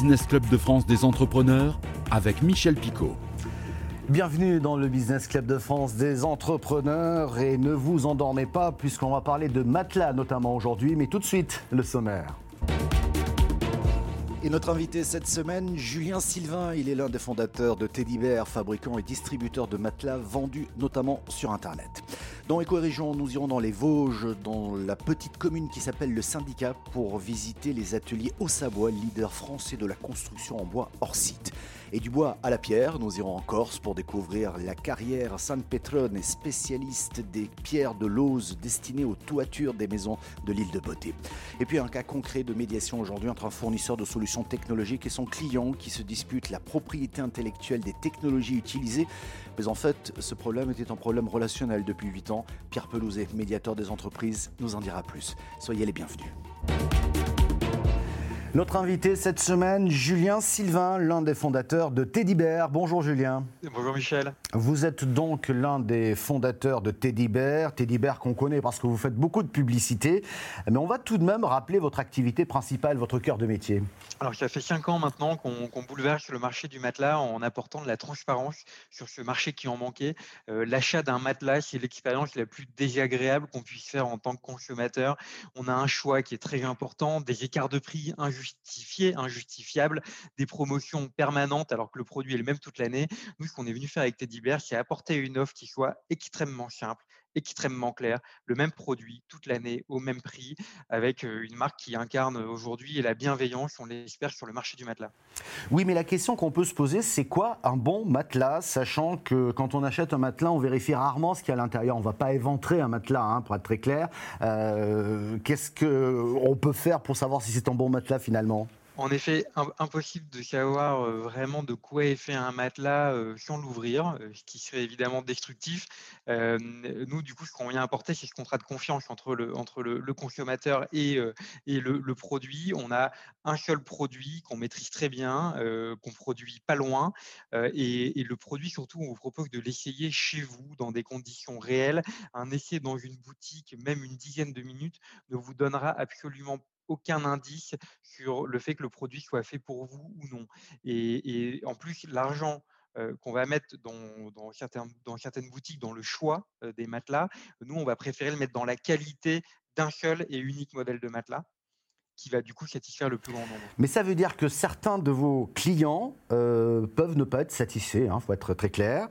Business Club de France des entrepreneurs avec Michel Picot. Bienvenue dans le Business Club de France des entrepreneurs et ne vous endormez pas puisqu'on va parler de matelas notamment aujourd'hui, mais tout de suite le sommaire. Et notre invité cette semaine, Julien Sylvain, il est l'un des fondateurs de Teddy Bear, fabricant et distributeur de matelas vendus notamment sur Internet. Dans Éco-Région, nous irons dans les Vosges, dans la petite commune qui s'appelle le Syndicat, pour visiter les ateliers Haut-Savoie, leader français de la construction en bois hors site. Et du bois à la pierre, nous irons en Corse pour découvrir la carrière San Petrone, spécialiste des pierres de l'ose destinées aux toitures des maisons de l'île de Beauté. Et puis un cas concret de médiation aujourd'hui entre un fournisseur de solutions technologiques et son client qui se dispute la propriété intellectuelle des technologies utilisées. Mais en fait, ce problème était un problème relationnel depuis 8 ans. Pierre Pelouzet, médiateur des entreprises, nous en dira plus. Soyez les bienvenus. Notre invité cette semaine, Julien Sylvain, l'un des fondateurs de Teddy Bear. Bonjour Julien. Bonjour Michel. Vous êtes donc l'un des fondateurs de Teddy Bear. Teddy Bear qu'on connaît parce que vous faites beaucoup de publicité. Mais on va tout de même rappeler votre activité principale, votre cœur de métier. Alors ça fait cinq ans maintenant qu'on bouleverse le marché du matelas en apportant de la transparence sur ce marché qui en manquait. Euh, l'achat d'un matelas, c'est l'expérience la plus désagréable qu'on puisse faire en tant que consommateur. On a un choix qui est très important, des écarts de prix injustifiés injustifié, injustifiable, des promotions permanentes alors que le produit est le même toute l'année. Nous, ce qu'on est venu faire avec Teddy Bear, c'est apporter une offre qui soit extrêmement simple, extrêmement clair, le même produit toute l'année au même prix, avec une marque qui incarne aujourd'hui la bienveillance, on l'espère, sur le marché du matelas. Oui, mais la question qu'on peut se poser, c'est quoi un bon matelas, sachant que quand on achète un matelas, on vérifie rarement ce qu'il y a à l'intérieur. On ne va pas éventrer un matelas, hein, pour être très clair. Euh, qu'est-ce qu'on peut faire pour savoir si c'est un bon matelas finalement? En effet, impossible de savoir vraiment de quoi est fait un matelas sans l'ouvrir, ce qui serait évidemment destructif. nous, du coup, ce qu'on vient apporter, c'est ce contrat de confiance entre le, consommateur et, et le, produit. On a un seul produit qu'on maîtrise très bien, qu'on produit pas loin, et, et, le produit, surtout, on vous propose de l'essayer chez vous, dans des conditions réelles. Un essai dans une boutique, même une dizaine de minutes, ne vous donnera absolument aucun indice sur le fait que le produit soit fait pour vous ou non. Et, en plus, l'argent qu'on va mettre dans, certaines boutiques, dans le choix des matelas, nous, on va préférer le mettre dans la qualité d'un seul et unique modèle de matelas qui va du coup satisfaire le plus grand nombre. Mais ça veut dire que certains de vos clients peuvent ne pas être satisfaits, il hein, faut être très clair,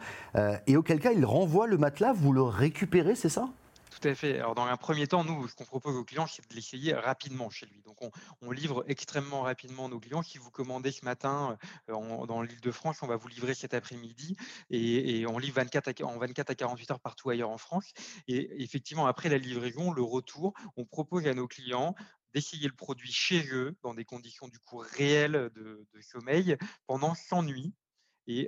et auquel cas ils renvoient le matelas, vous le récupérez, c'est ça? Tout à fait. Alors, dans un premier temps, nous, ce qu'on propose aux clients, c'est de l'essayer rapidement chez lui. Donc, on, livre extrêmement rapidement nos clients. Si vous commandez ce matin euh, dans l'île de France, on va vous livrer cet après-midi et, on livre 24 en 24 à 48 heures partout ailleurs en France. Et effectivement, après la livraison, le retour, on propose à nos clients d'essayer le produit chez eux dans des conditions du coup réelles de, de sommeil pendant 100 nuits et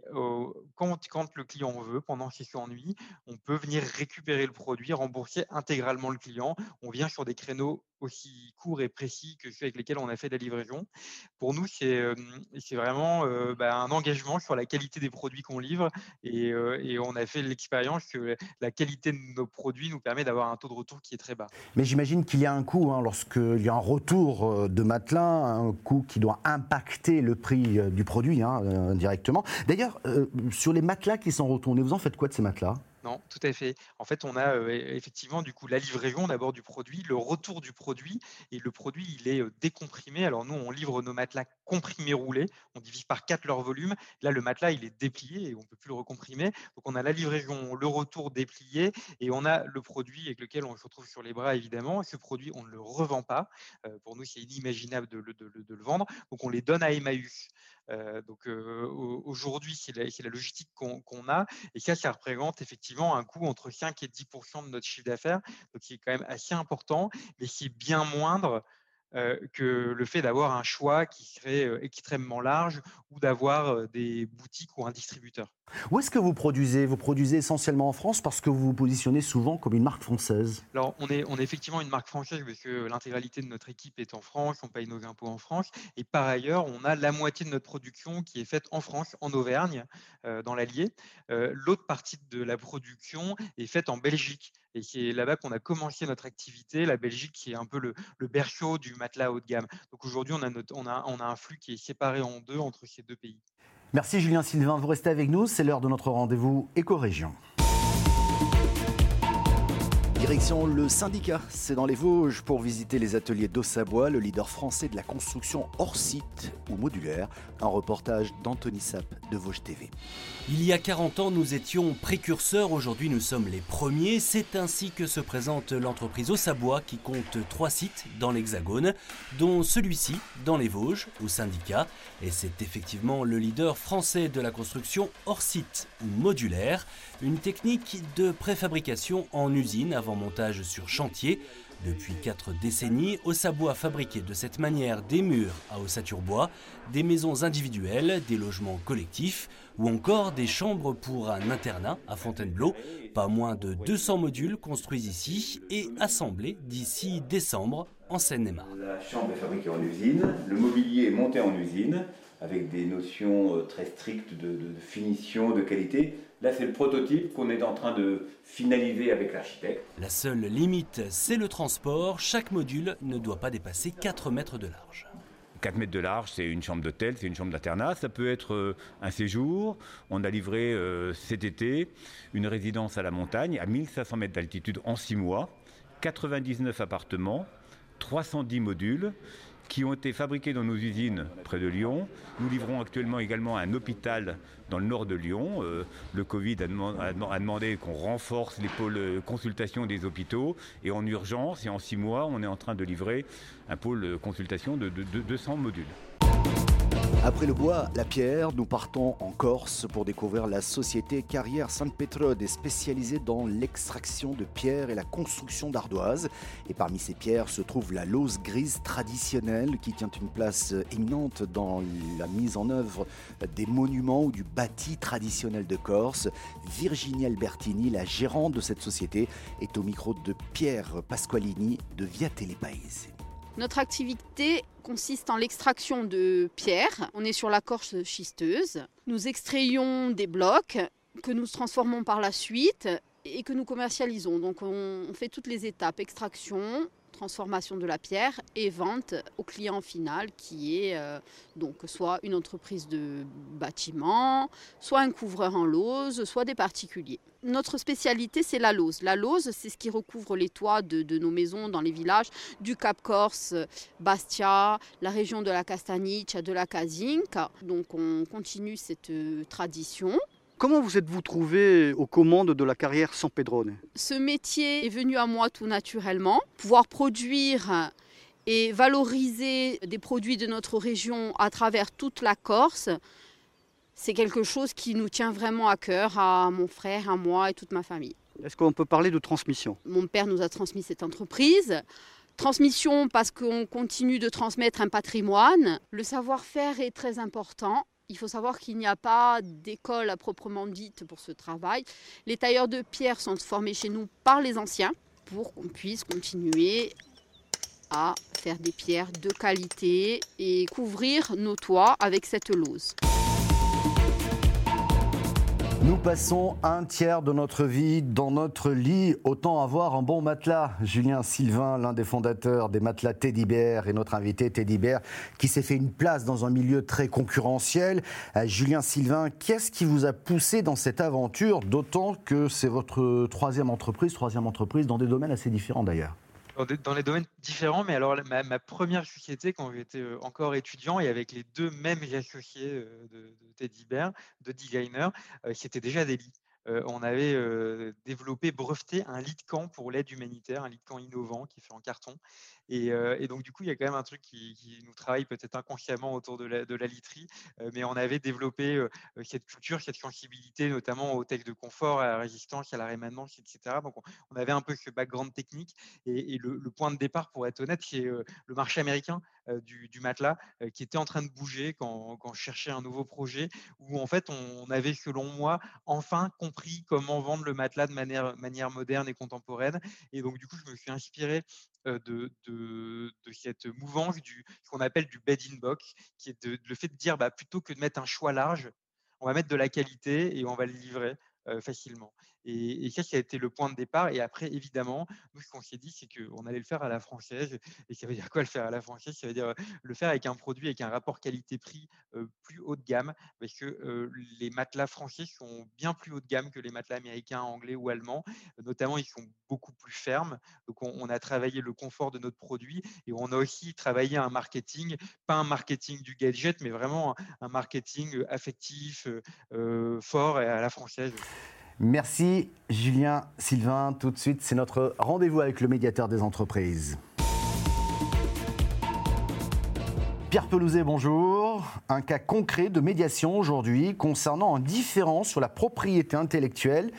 quand, le client veut, pendant ses ennuis, on peut venir récupérer le produit, rembourser intégralement le client. On vient sur des créneaux aussi courts et précis que ceux avec lesquels on a fait la livraison. Pour nous, c'est vraiment bah, un engagement sur la qualité des produits qu'on livre et, et, on a fait l'expérience que la qualité de nos produits nous permet d'avoir un taux de retour qui est très bas. Mais j'imagine qu'il y a un coût, hein, lorsqu'il y a un retour de matelas, un coût qui doit impacter le prix du produit hein, indirectement. D'ailleurs, sur les matelas qui sont retournés, vous en faites quoi de ces matelas? Non, tout à fait. En fait, on a effectivement du coup la livraison d'abord du produit, le retour du produit, et le produit il est décomprimé. Alors nous, on livre nos matelas comprimés roulés, on divise par quatre leur volume. Là, le matelas il est déplié et on peut plus le recomprimer. Donc on a la livraison, le retour déplié, et on a le produit avec lequel on se retrouve sur les bras évidemment. Ce produit, on ne le revend pas. pour nous, c'est inimaginable de le, vendre. Donc on les donne à Emmaüs. Donc aujourd'hui, c'est la, logistique qu'on a, et ça, ça représente effectivement un coût entre 5 et 10% de notre chiffre d'affaires, donc qui est quand même assez important, mais c'est bien moindre que le fait d'avoir un choix qui serait extrêmement large ou d'avoir des boutiques ou un distributeur. Où est-ce que vous produisez? Vous produisez essentiellement en France parce que vous vous positionnez souvent comme une marque française Alors, on est, effectivement une marque française parce que l'intégralité de notre équipe est en France, on paye nos impôts en France. Et par ailleurs, on a la moitié de notre production qui est faite en France, en Auvergne, euh, dans l'Allier. Euh, l'autre partie de la production est faite en Belgique. Et c'est là-bas qu'on a commencé notre activité. La Belgique, qui est un peu le, berceau du matelas haut de gamme. Donc aujourd'hui, on a un flux qui est séparé en deux entre ces deux pays. Merci Julien Sylvain, vous restez avec nous, c'est l'heure de notre rendez-vous Éco-Région. Le syndicat, c'est dans les Vosges pour visiter les ateliers d'Ossabois, le leader français de la construction hors site ou modulaire. Un reportage d'Anthony Sapp de Vosges TV. Il y a 40 ans, nous étions précurseurs, aujourd'hui nous sommes les premiers. C'est ainsi que se présente l'entreprise Ossabois qui compte trois sites dans l'Hexagone, dont celui-ci dans les Vosges, au syndicat. Et c'est effectivement le leader français de la construction hors site ou modulaire, une technique de préfabrication en usine avant montage sur chantier. Depuis quatre décennies, Ossabois fabriquait de cette manière des murs à ossature-bois, des maisons individuelles, des logements collectifs ou encore des chambres pour un internat à Fontainebleau. Pas moins de 200 modules construits ici et assemblés d'ici décembre en Seine-et-Marne. La chambre est fabriquée en usine, le mobilier est monté en usine avec des notions euh, très strictes de, de finition, de qualité. Là, c'est le prototype qu'on est en train de finaliser avec l'architecte. La seule limite, c'est le transport. Chaque module ne doit pas dépasser 4 mètres de large. 4 mètres de large, c'est une chambre d'hôtel, c'est une chambre d'internat. Ça peut être euh, un séjour. On a livré euh, cet été une résidence à la montagne à 1500 mètres d'altitude en 6 mois, 99 appartements, 310 modules qui ont été fabriqués dans nos usines près de Lyon. Nous livrons actuellement également un hôpital dans le nord de Lyon. Euh, le Covid a, demandé qu'on renforce les pôles consultation des hôpitaux. Et en urgence, et en six mois, on est en train de livrer un pôle consultation de, de 200 modules. Après le bois, la pierre, nous partons en Corse pour découvrir la société Carrière Sainte-Pétrode, spécialisée dans l'extraction de pierres et la construction d'ardoises. Et parmi ces pierres se trouve la lose grise traditionnelle qui tient une place éminente dans la mise en œuvre des monuments ou du bâti traditionnel de Corse. Virginie Albertini, la gérante de cette société, est au micro de Pierre Pasqualini de Via Telepaese. Notre activité consiste en l'extraction de pierres. On est sur la corche schisteuse. Nous extrayons des blocs que nous transformons par la suite et que nous commercialisons. Donc on fait toutes les étapes, extraction, transformation de la pierre et vente au client final qui est euh, donc soit une entreprise de bâtiment, soit un couvreur en lose, soit des particuliers. Notre spécialité, c'est la lose. La lose, c'est ce qui recouvre les toits de, nos maisons dans les villages du Cap Corse, Bastia, la région de la Castagniccia, de la Casinca. Donc on continue cette euh, tradition. Comment vous êtes-vous trouvé aux commandes de la carrière San Pedrone? Ce métier est venu à moi tout naturellement. Pouvoir produire et valoriser des produits de notre région à travers toute la Corse, c'est quelque chose qui nous tient vraiment à cœur, à mon frère, à moi et toute ma famille. Est-ce qu'on peut parler de transmission? Mon père nous a transmis cette entreprise. Transmission parce qu'on continue de transmettre un patrimoine. Le savoir-faire est très important il faut savoir qu'il n'y a pas d'école à proprement dite pour ce travail. Les tailleurs de pierre sont formés chez nous par les anciens pour qu'on puisse continuer à faire des pierres de qualité et couvrir nos toits avec cette lose. Nous passons un tiers de notre vie dans notre lit. Autant avoir un bon matelas. Julien Sylvain, l'un des fondateurs des matelas Teddy Bear, et notre invité Teddy Bear, qui s'est fait une place dans un milieu très concurrentiel. Euh, Julien Sylvain, qu'est-ce qui vous a poussé dans cette aventure D'autant que c'est votre troisième entreprise, troisième entreprise dans des domaines assez différents d'ailleurs? Dans les domaines différents, mais alors ma, première société, quand j'étais euh, encore étudiant et avec les deux mêmes associés euh, de, Teddy Bear, de designer, c'était déjà des lits. on avait développé, breveté un lit de camp pour l'aide humanitaire, un lit de camp innovant qui est fait en carton. Et, donc, du coup, il y a quand même un truc qui, nous travaille peut-être inconsciemment autour de la, de literie, mais on avait développé cette culture, cette sensibilité, notamment au texte de confort, à la résistance, à la rémanence, etc. Donc, on, avait un peu ce background technique. Et, le, point de départ, pour être honnête, c'est le marché américain du, matelas qui était en train de bouger quand, je cherchais un nouveau projet, où en fait, on, avait, selon moi, enfin compris comment vendre le matelas de manière moderne et contemporaine. Et donc, du coup, je me suis inspiré de, de, cette mouvance ce qu'on appelle du bed in box, qui est le fait de dire bah, plutôt que de mettre un choix large, on va mettre de la qualité et on va le livrer facilement. Et, ça, ça a été le point de départ. Et après, évidemment, nous, ce qu'on s'est dit, c'est qu'on allait le faire à la française. Et ça veut dire quoi le faire à la française? Ça veut dire le faire avec un produit, avec un rapport qualité-prix plus haut de gamme, parce que les matelas français sont bien plus haut de gamme que les matelas américains, anglais ou allemands. Notamment, ils sont beaucoup plus fermes. Donc, on, a travaillé le confort de notre produit et on a aussi travaillé un marketing, pas un marketing du gadget, mais vraiment un, marketing affectif, fort et à la française. Merci Julien Sylvain. Tout de suite, c'est notre rendez-vous avec le médiateur des entreprises. Pierre Pelouzet, bonjour. Un cas concret de médiation aujourd'hui concernant un différent sur la propriété intellectuelle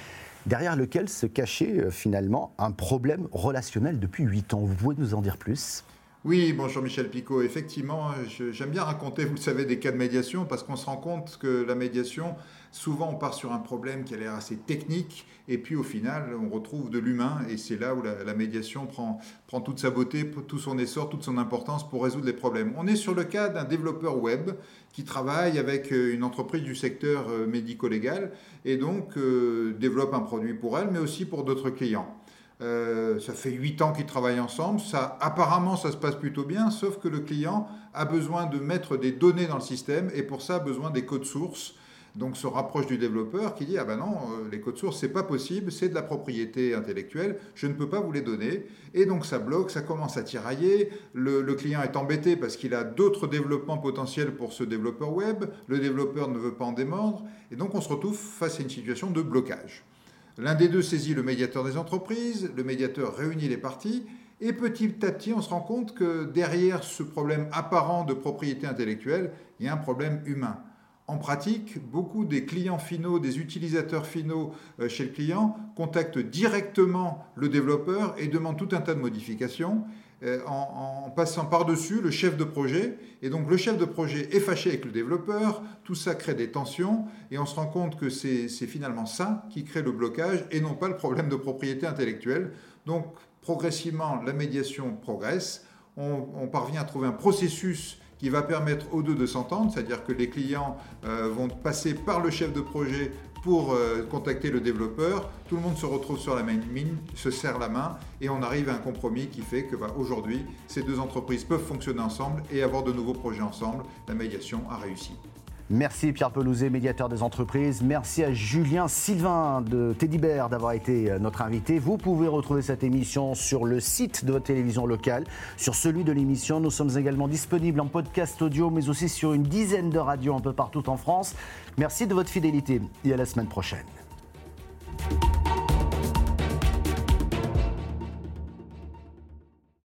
derrière lequel se cachait euh, finalement un problème relationnel depuis 8 ans. Vous pouvez nous en dire plus? Oui, bonjour Michel Picot. Effectivement, j'aime bien raconter, vous le savez, des cas de médiation parce qu'on se rend compte que la médiation, souvent on part sur un problème qui a l'air assez technique et puis au final on retrouve de l'humain et c'est là où la, médiation prend, toute sa beauté, tout son essor, toute son importance pour résoudre les problèmes. On est sur le cas d'un développeur web qui travaille avec euh, une entreprise du secteur euh, médico-légal et donc euh, développe un produit pour elle mais aussi pour d'autres clients. Ça fait 8 ans qu'ils travaillent ensemble. Ça, apparemment, ça se passe plutôt bien, sauf que le client a besoin de mettre des données dans le système et pour ça a besoin des codes sources. Donc se rapproche du développeur qui dit ah ben non euh, les codes sources c'est pas possible c'est de la propriété intellectuelle je ne peux pas vous les donner. Et donc ça bloque ça commence à tirailler. Le, le client est embêté parce qu'il a d'autres développements potentiels pour ce développeur web. Le développeur ne veut pas en démordre. Et donc on se retrouve face à une situation de blocage. L'un des deux saisit le médiateur des entreprises, le médiateur réunit les parties, et petit à petit, on se rend compte que derrière ce problème apparent de propriété intellectuelle, il y a un problème humain. En pratique, beaucoup des clients finaux, des utilisateurs finaux euh, chez le client contactent directement le développeur et demandent tout un tas de modifications. Euh, en, passant par-dessus le chef de projet. Et donc le chef de projet est fâché avec le développeur, tout ça crée des tensions, et on se rend compte que c'est finalement ça qui crée le blocage et non pas le problème de propriété intellectuelle. Donc progressivement, la médiation progresse, on parvient à trouver un processus qui va permettre aux deux de s'entendre, c'est-à-dire que les clients euh, vont passer par le chef de projet pour euh, contacter le développeur. Tout le monde se retrouve sur la même ligne, se serre la main et on arrive à un compromis qui fait que bah, aujourd'hui, ces deux entreprises peuvent fonctionner ensemble et avoir de nouveaux projets ensemble. La médiation a réussi. Merci Pierre Pelouzet, médiateur des entreprises. Merci à Julien Sylvain de Teddy Bear d'avoir été euh, notre invité. Vous pouvez retrouver cette émission sur le site de votre télévision locale, sur celui de l'émission. Nous sommes également disponibles en podcast audio, mais aussi sur une dizaine de radios un peu partout en France. Merci de votre fidélité et à la semaine prochaine.